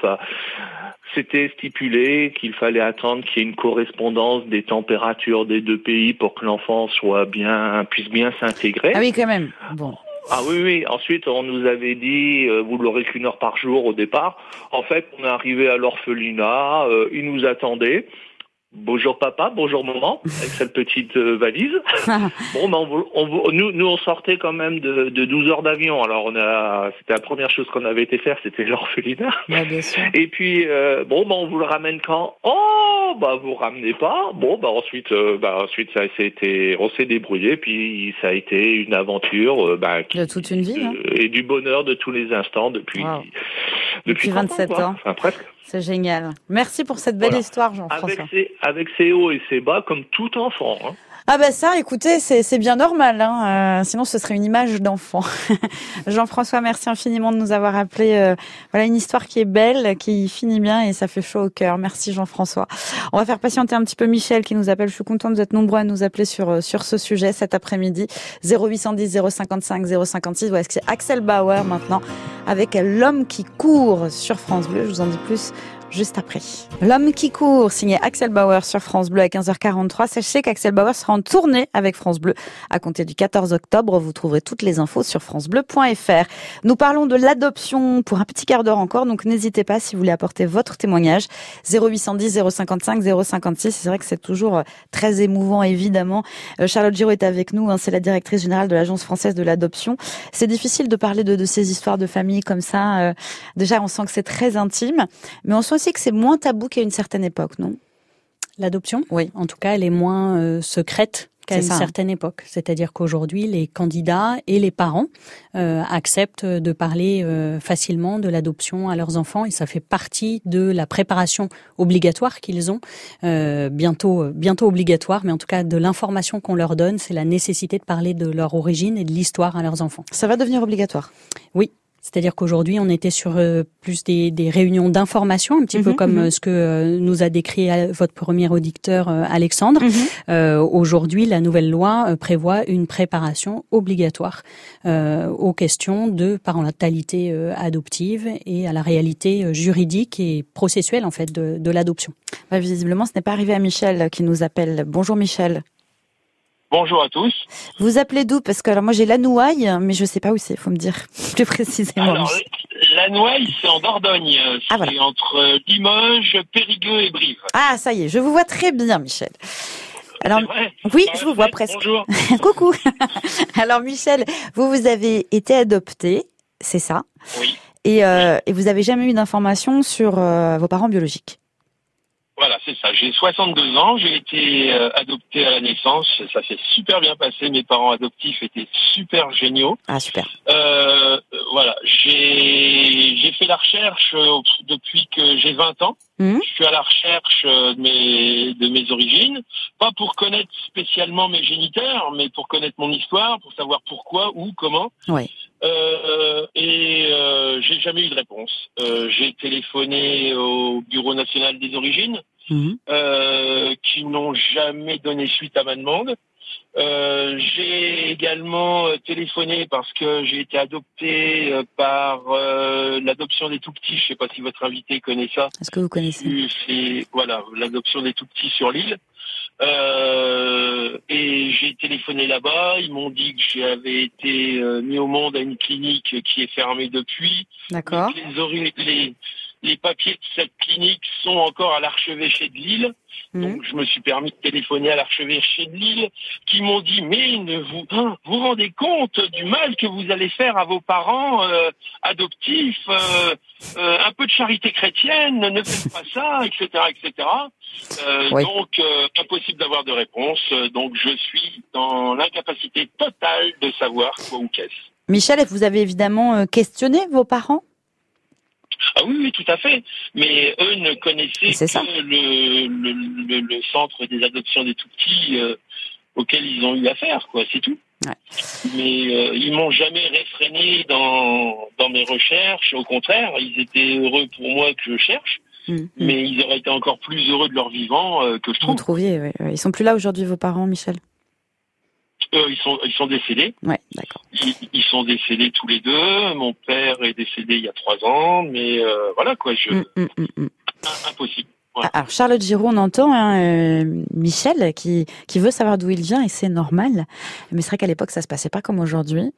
E: c'était stipulé qu'il fallait attendre qu'il y ait une correspondance des températures des deux pays pour que l'enfant soit bien puisse bien s'intégrer.
B: Ah oui, quand même. Bon.
E: Ah oui, oui. Ensuite, on nous avait dit, euh, vous l'aurez qu'une heure par jour au départ. En fait, on est arrivé à l'orphelinat, euh, ils nous attendaient. Bonjour papa, bonjour maman, avec cette petite euh, valise. bon, ben on, nous, nous on sortait quand même de, de 12 heures d'avion. Alors on a, c'était la première chose qu'on avait été faire, c'était l'orphelinat. Et puis euh, bon, ben on vous le ramène quand? Oh, bah vous ramenez pas. Bon, bah ensuite, euh, bah ensuite ça été, on s'est débrouillé, puis ça a été une aventure, bah,
B: de toute une vie, hein.
E: et du bonheur de tous les instants depuis
B: depuis, 27 ans.
E: Enfin, presque.
B: C'est génial. Merci pour cette belle histoire,
E: Jean-François. Avec ses, hauts et ses bas, comme tout enfant. Hein.
B: Ah ben ça, écoutez, c'est bien normal. Hein. Euh, sinon, ce serait une image d'enfant. Jean-François, merci infiniment de nous avoir appelé. Euh, voilà une histoire qui est belle, qui finit bien et ça fait chaud au cœur. Merci Jean-François. On va faire patienter un petit peu Michel qui nous appelle. Je suis contente, vous êtes nombreux à nous appeler sur euh, sur ce sujet cet après-midi. 0810 055 056. Voilà, c'est Axel Bauer maintenant avec l'homme qui court sur France Bleu. Je vous en dis plus juste après. L'homme qui court, signé Axel Bauer sur France Bleu à 15h43. Sachez qu'Axel Bauer sera en tournée avec France Bleu à compter du 14 octobre. Vous trouverez toutes les infos sur francebleu.fr. Nous parlons de l'adoption pour un petit quart d'heure encore, donc n'hésitez pas si vous voulez apporter votre témoignage. 0810 055 056. C'est vrai que c'est toujours euh, très émouvant, évidemment. Euh, Charlotte Giraud est avec nous. Hein, c'est la directrice générale de l'Agence française de l'adoption. C'est difficile de parler de, ces histoires de famille comme ça. Euh, déjà, on sent que c'est très intime, mais on sent aussi que c'est moins tabou qu'à une certaine époque, non?
C: L'adoption?
B: Oui.
C: En tout cas, elle est moins euh, secrète qu'à une
B: ça.
C: certaine époque. C'est-à-dire qu'aujourd'hui, les candidats et les parents euh, acceptent de parler euh, facilement de l'adoption à leurs enfants et ça fait partie de la préparation obligatoire qu'ils ont, euh, bientôt, bientôt obligatoire, mais en tout cas de l'information qu'on leur donne, c'est la nécessité de parler de leur origine et de l'histoire à leurs enfants.
B: Ça va devenir obligatoire?
C: Oui. C'est-à-dire qu'aujourd'hui, on était sur euh, plus des, des réunions d'information, un petit peu
B: Mhm,
C: comme
B: mhm.
C: euh, ce que euh, nous a décrit euh, votre premier auditeur euh, Alexandre. Euh, Aujourd'hui, la nouvelle loi euh, prévoit une préparation obligatoire euh, aux questions de parentalité euh, adoptive et à la réalité juridique et processuelle en fait de, de l'adoption.
B: Bah, visiblement, ce n'est pas arrivé à Michel qui nous appelle. Bonjour Michel.
F: Bonjour à tous.
B: Vous appelez d'où? Parce que alors moi j'ai la Nouaille, mais je sais pas où c'est. Faut me dire plus précisément.
F: Alors,
B: Michel.
F: la Noaille, c'est en Dordogne. C'est
B: Ah, voilà.
F: entre Limoges, Périgueux et Brive.
B: Ah, ça y est, je vous vois très bien, Michel. Alors, oui,
F: Ah,
B: je vous vois presque.
F: Bonjour.
B: Coucou. Alors, Michel, vous, vous avez été adopté, c'est ça?
F: Oui.
B: et, euh, et vous avez jamais eu d'informations sur euh, vos parents biologiques?
F: Voilà, c'est ça. J'ai 62 ans. J'ai été euh, adopté à la naissance. Ça s'est super bien passé. Mes parents adoptifs étaient super géniaux.
B: Ah, super.
F: Euh, euh, voilà, j'ai j'ai fait la recherche euh, depuis que j'ai 20 ans.
B: Mhm.
F: Je suis à la recherche de mes de mes origines, pas pour connaître spécialement mes géniteurs, mais pour connaître mon histoire, pour savoir pourquoi, où, comment.
B: Oui.
F: Euh, et euh, j'ai jamais eu de réponse. Euh, j'ai téléphoné au Bureau national des origines,
B: Mhm.
F: euh, qui n'ont jamais donné suite à ma demande. Euh, j'ai également euh, téléphoné parce que j'ai été adopté euh, par euh, l'adoption des tout petits. Je sais pas si votre invité connaît ça.
B: Est-ce que vous connaissez?
F: C'est voilà l'adoption des tout petits sur l'île. Euh, et j'ai téléphoné là-bas. Ils m'ont dit que j'avais été euh, mis au monde à une clinique qui est fermée depuis.
B: D'accord.
F: Les, ori- les, les papiers de cette clinique sont encore à l'archevêché de Lille.
B: Mhm.
F: Donc je me suis permis de téléphoner à l'archevêché de Lille, qui m'ont dit mais ne vous hein, vous rendez compte du mal que vous allez faire à vos parents euh, adoptifs, euh, euh, un peu de charité chrétienne, ne faites pas ça, etc., etc. Euh,
B: Oui.
F: Donc euh, impossible d'avoir de réponse. Donc je suis dans l'incapacité totale de savoir quoi ou qu'est-ce.
B: Michel, vous avez évidemment questionné vos parents?
F: Ah oui, oui, tout à fait. Mais eux ne connaissaient que
B: ça.
F: le, le, le, le centre des adoptions des tout petits euh, auquel ils ont eu affaire, quoi. C'est tout.
B: Ouais.
F: Mais euh, ils m'ont jamais réfréné dans, dans mes recherches. Au contraire, ils étaient heureux pour moi que je cherche,
B: Mhm.
F: mais ils auraient été encore plus heureux de leur vivant euh, que je
B: Vous
F: trouve.
B: trouviez, oui, oui. Ils sont plus là aujourd'hui, vos parents, Michel?
F: Eux, ils sont, ils sont décédés.
B: Ouais, d'accord.
F: Ils, ils sont décédés tous les deux. Mon père est décédé il y a trois ans, mais euh, voilà quoi, je,
B: mm, mm, mm.
F: impossible.
B: Ah, Alors Charlotte Giroud, on entend hein, euh, Michel qui, qui veut savoir d'où il vient et c'est normal. Mais c'est vrai qu'à l'époque ça se passait pas comme aujourd'hui.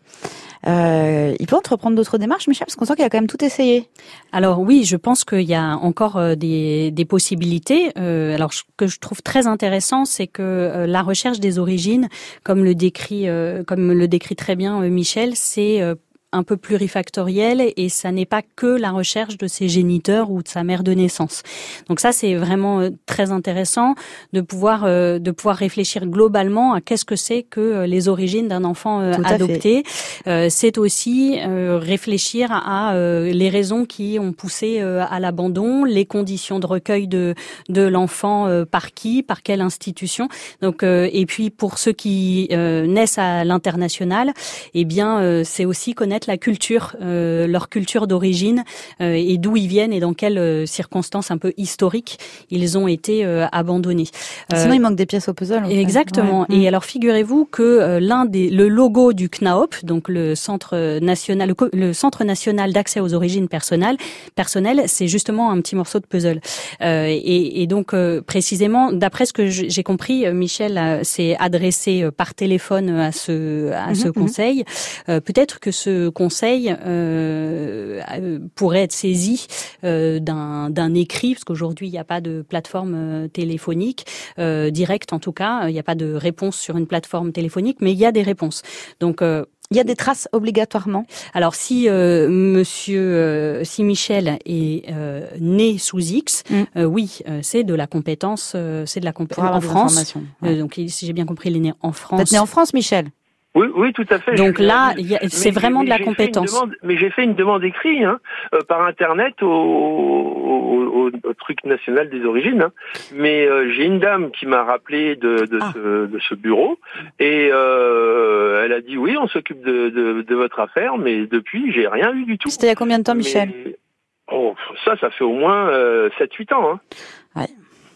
B: Euh, il peut entreprendre d'autres démarches, Michel, parce qu'on sent qu'il a quand même tout essayé.
C: Alors oui, je pense qu'il y a encore euh, des, des possibilités. Euh, alors ce que je trouve très intéressant, c'est que euh, la recherche des origines, comme le décrit, euh, comme le décrit très bien euh, Michel, c'est euh, un peu plurifactoriel et ça n'est pas que la recherche de ses géniteurs ou de sa mère de naissance. Donc ça c'est vraiment euh, très intéressant de pouvoir euh, de pouvoir réfléchir globalement à qu'est-ce que c'est que euh, les origines d'un enfant
B: Tout
C: adopté. Euh, c'est aussi euh, réfléchir à euh, les raisons qui ont poussé à l'abandon, les conditions de recueil de de l'enfant euh, par qui, par quelle institution. Donc euh, et puis pour ceux qui euh, naissent à l'international, eh bien euh, c'est aussi connaître la culture, euh, leur culture d'origine euh, et d'où ils viennent et dans quelles euh, circonstances un peu historiques ils ont été euh, abandonnés. Euh,
B: Sinon il manque des pièces au puzzle. en fait.
C: Exactement.
B: Ouais.
C: Et alors figurez-vous que l'un des le logo du CNAOP, donc le centre national le, le centre national d'accès aux origines personnelles, personnelles, c'est justement un petit morceau de puzzle. Euh, et, et donc euh, précisément, d'après ce que j'ai compris, Michel s'est adressé par téléphone à ce à ce
B: Mhm, mhm.
C: conseil. Euh, Peut-être que ce conseil euh, euh, pourrait être saisi euh, d'un écrit, parce qu'aujourd'hui il n'y a pas de plateforme téléphonique directe en tout cas. Il n'y a pas de réponse sur une plateforme téléphonique, mais il y a des réponses. Donc
B: Il y a des traces obligatoirement.
C: Alors si euh, Monsieur, euh, si Michel est euh, né sous X,
B: Mm.
C: oui, c'est de la compétence, c'est de la compétence en France.
B: Ouais.
C: Donc il- si j'ai bien compris, il est né en
B: Vous
C: France.
B: êtes né en France, Michel?
F: Oui, oui, tout à fait.
C: Donc là, c'est vraiment
F: mais
C: de la compétence.
F: demande- mais j'ai fait une demande écrite hein, euh, par internet au, au- au- au truc national des origines. hein. Mais euh, j'ai une dame qui m'a rappelé de, de,
B: Ah.
F: ce, de ce bureau et euh, elle a dit oui, on s'occupe de, de, de votre affaire, mais depuis j'ai rien eu du tout.
B: C'était il y a combien de temps, Michel?
F: Mais- Oh, ça, ça fait au moins 7-8 ans. Hein.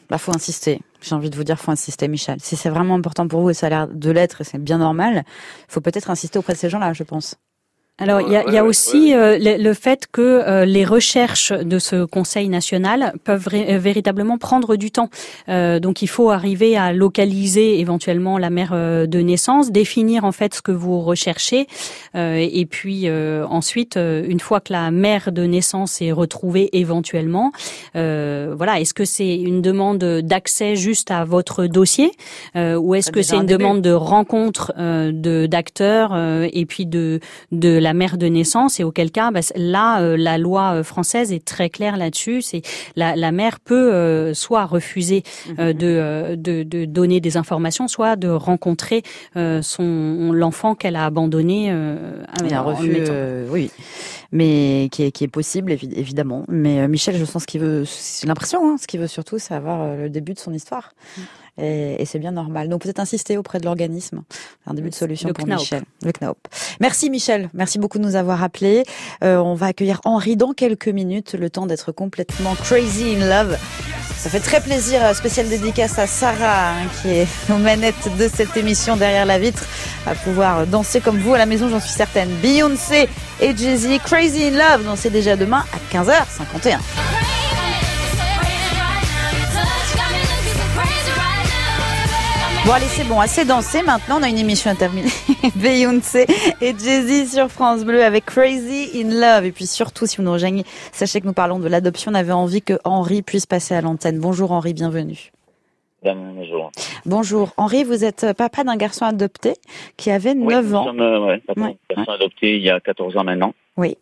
B: Bah, faut insister. J'ai envie de vous dire, faut insister, Michel. Si c'est vraiment important pour vous et ça a l'air de l'être c'est bien normal, faut peut-être insister auprès de ces gens-là, je pense.
C: Alors, il y a, il y a
F: Ouais,
C: aussi euh, le, le fait que euh, les recherches de ce Conseil national peuvent euh, véritablement prendre du temps. Euh, donc, il faut arriver à localiser éventuellement la mère euh, de naissance, définir en fait ce que vous recherchez, euh, et puis euh, ensuite, euh, une fois que la mère de naissance est retrouvée éventuellement, euh, voilà, est-ce que c'est une demande d'accès juste à votre dossier, euh, ou est-ce que c'est
B: un
C: une
B: début.
C: demande de rencontre euh, de d'acteurs euh, et puis de de la mère de naissance et auquel cas bah, là euh, la loi euh, française est très claire là-dessus c'est la, la mère peut euh, soit refuser euh, de, de de donner des informations soit de rencontrer son l'enfant qu'elle a abandonné
B: un refus, oui, mais qui est, qui est possible, évi- évidemment. Mais Michel, je sens ce qu'il veut, l'impression, hein, ce qu'il veut surtout, c'est avoir le début de son histoire.
C: Mm.
B: Et, et c'est bien normal. Donc peut-être insister auprès de l'organisme. Un début de solution
C: Le
B: pour. Michel. Le. Merci Michel. Merci beaucoup de nous avoir appelés. Euh, on va accueillir Henri dans quelques minutes, le temps d'être complètement crazy in love. Ça fait très plaisir, euh, spéciale dédicace à Sarah, hein, qui est aux manettes de cette émission derrière la vitre, à pouvoir danser comme vous à la maison, j'en suis certaine. Beyoncé et Jay-Z, Crazy in Love, dansez déjà demain à 15h51. Bon allez c'est bon, assez dansé maintenant, on a une émission à terminer. Beyoncé et Jay-Z sur France Bleu avec Crazy in Love. Et puis surtout, si vous nous rejoignez, sachez que nous parlons de l'adoption, on avait envie que Henri puisse passer à l'antenne. Bonjour Henri, bienvenue.
G: Bonjour.
B: Bonjour Henri, vous êtes papa d'un garçon adopté qui avait 9
G: Oui, nous
B: ans.
G: sommes, euh, ouais, papa,
B: Ouais,
G: personne adoptée il y a 14 ans maintenant.
B: Oui.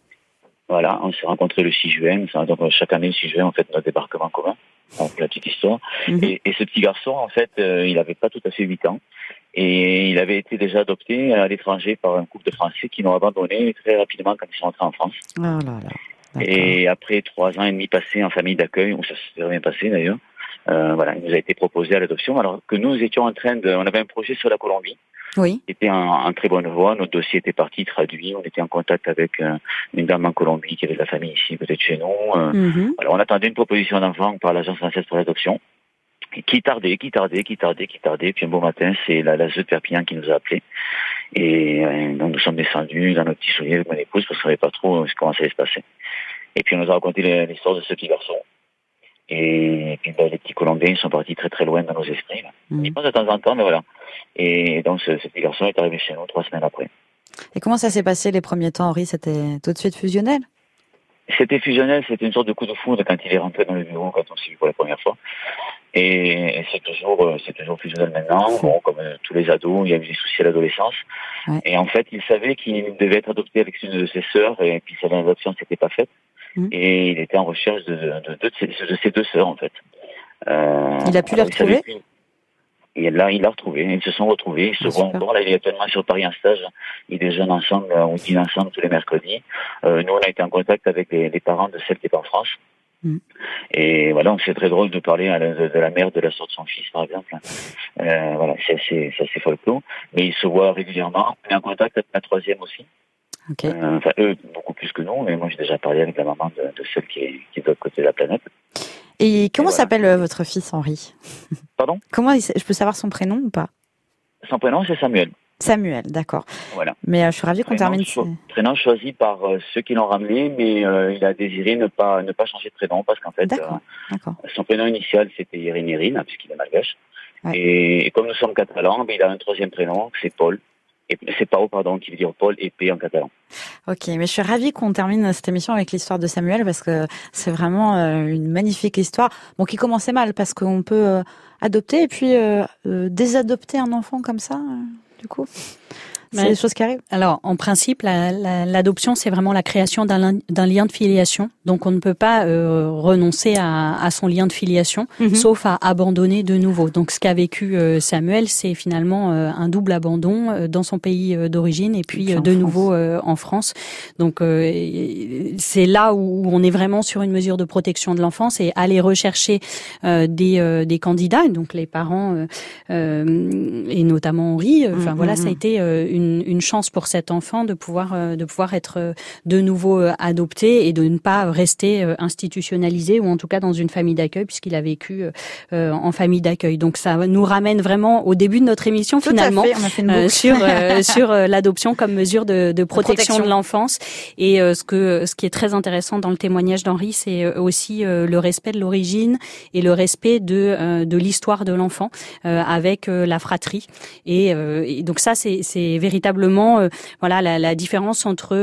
G: Voilà, on s'est rencontrés le 6 juin. Donc, chaque année, le 6 juin, on fait notre débarquement commun. Donc, la petite histoire.
B: Mhm.
G: Et, et ce petit garçon, en fait, euh, il avait pas tout à fait 8 ans. Et il avait été déjà adopté à l'étranger par un couple de Français qui l'ont abandonné très rapidement quand ils sont rentrés en France.
B: Oh là là. D'accord.
G: Et après trois ans et demi passés en famille d'accueil, où ça s'est bien passé d'ailleurs, euh, voilà, il nous a été proposé à l'adoption. Alors que nous étions en train de, on avait un projet sur la Colombie,
B: Oui.
G: était en, en très bonne voie. Notre dossier était parti, traduit. On était en contact avec euh, une dame en Colombie qui avait de la famille ici, peut-être chez nous. Euh,
B: Mhm.
G: voilà, on attendait une proposition d'enfant par l'agence française pour l'adoption. Qui tardait, qui tardait, qui tardait, qui tardait. Puis un beau matin, c'est la, la de Perpignan qui nous a appelés. Et euh, donc nous sommes descendus dans nos petits souliers avec mon épouse parce qu'on savait pas trop comment ça allait se passer. Et puis on nous a raconté l'histoire de ce petit garçon. Et puis ben, les petits Colombiens ils sont partis très très loin dans nos esprits. Là. On y
B: Mhm.
G: pense de temps en temps, mais voilà. Et donc ce, ce petit garçon est arrivé chez nous trois semaines après.
B: Et comment ça s'est passé les premiers temps Henri? C'était tout de suite fusionnel?
G: C'était fusionnel, c'était une sorte de coup de foudre quand il est rentré dans le bureau, quand on s'est vu pour la première fois. Et, et c'est toujours, euh, c'est toujours fusionnel maintenant. Bon, comme euh, tous les ados, il y a eu des soucis à l'adolescence.
B: Ouais.
G: Et en fait, il savait qu'il devait être adopté avec une de ses sœurs, et puis sa adoption ne s'était pas faite.
B: Mhm.
G: Et il était en recherche de, de, de, de ses, de ses deux sœurs, en fait. Euh,
B: Il a pu
G: savait
B: retrouver
G: Et là, il l'a retrouvé. Ils se sont retrouvés. Ils se
B: Ah,
G: voient
B: super.
G: encore. Là, il est actuellement sur Paris en stage. Ils déjeunent ensemble, euh, on dîne ensemble tous les mercredis. Euh, nous, on a été en contact avec les, les parents de celle qui est en France.
B: Mm.
G: Et voilà, donc c'est très drôle de parler à la- de, de la mère de la sœur de son fils, par exemple. Euh, voilà, c'est assez, c'est assez folklore. Mais ils se voient régulièrement. On est en contact avec la troisième aussi. Euh, enfin, eux, beaucoup plus que nous. Mais moi, j'ai déjà parlé avec la maman de, de celle qui est, qui est de l'autre côté de la planète.
B: Et comment
G: voilà.
B: s'appelle euh, votre fils Henri?
G: Pardon?
B: Comment il je peux savoir son prénom ou pas?
G: Son prénom, c'est Samuel.
B: Samuel, d'accord.
G: Voilà.
B: Mais euh, je suis ravie qu'on termine.
G: cho- prénom choisi par euh, ceux qui l'ont ramené, mais euh, il a désiré ne pas ne pas changer de prénom parce qu'en fait, son prénom initial c'était Yerin Yerin, puisqu'il est malgache.
B: Ouais.
G: Et, et comme nous sommes catalans, ben, il a un troisième prénom, c'est Paul. C'est Pao, pardon, qui veut dire Paul et P en catalan.
B: Ok, mais je suis ravie qu'on termine cette émission avec l'histoire de Samuel parce que c'est vraiment euh, une magnifique histoire. Bon, qui commençait mal parce qu'on peut euh, adopter et puis euh, désadopter un enfant comme ça, du coup. C'est des choses qui arrivent.
C: Alors, en principe, l'adoption, c'est vraiment la création d'un lien de filiation. Donc, on ne peut pas euh, renoncer à, à, son lien de filiation, mhm. sauf à abandonner de nouveau. Donc, ce qu'a vécu euh, Samuel, c'est finalement euh, un double abandon dans son pays d'origine et puis, de nouveau en France. Donc, c'est là où on est vraiment sur une mesure de protection de l'enfance et aller rechercher des, des candidats, donc les parents et notamment Henri. Enfin, mm, voilà, mm, ça a été une, une, chance pour cet enfant de pouvoir de pouvoir être de nouveau adopté et de ne pas rester institutionnalisé ou en tout cas dans une famille d'accueil puisqu'il a vécu en famille d'accueil. Donc ça nous ramène vraiment au début de notre émission finalement
B: euh,
C: sur euh, sur euh, l'adoption comme mesure de, de protection, de l'enfance. Et ce que ce qui est très intéressant dans le témoignage d'Henri, c'est aussi le respect de l'origine et le respect de de l'histoire de l'enfant avec la fratrie. Et, et donc ça, c'est c'est véritablement voilà la, la, différence entre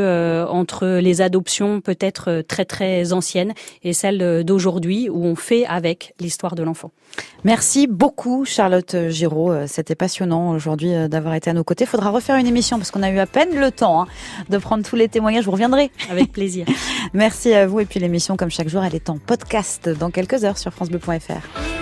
C: entre les adoptions peut-être très très anciennes et celles d'aujourd'hui où on fait avec l'histoire de l'enfant.
B: Merci beaucoup Charlotte Giraud. Euh, c'était passionnant aujourd'hui euh, d'avoir été à nos côtés. Il faudra refaire une émission parce qu'on a eu à peine le temps hein, de prendre tous les témoignages. Vous reviendrez
C: Avec plaisir.
B: Merci à vous. Et puis l'émission, comme chaque jour, elle est en podcast dans quelques heures sur francebleu.fr.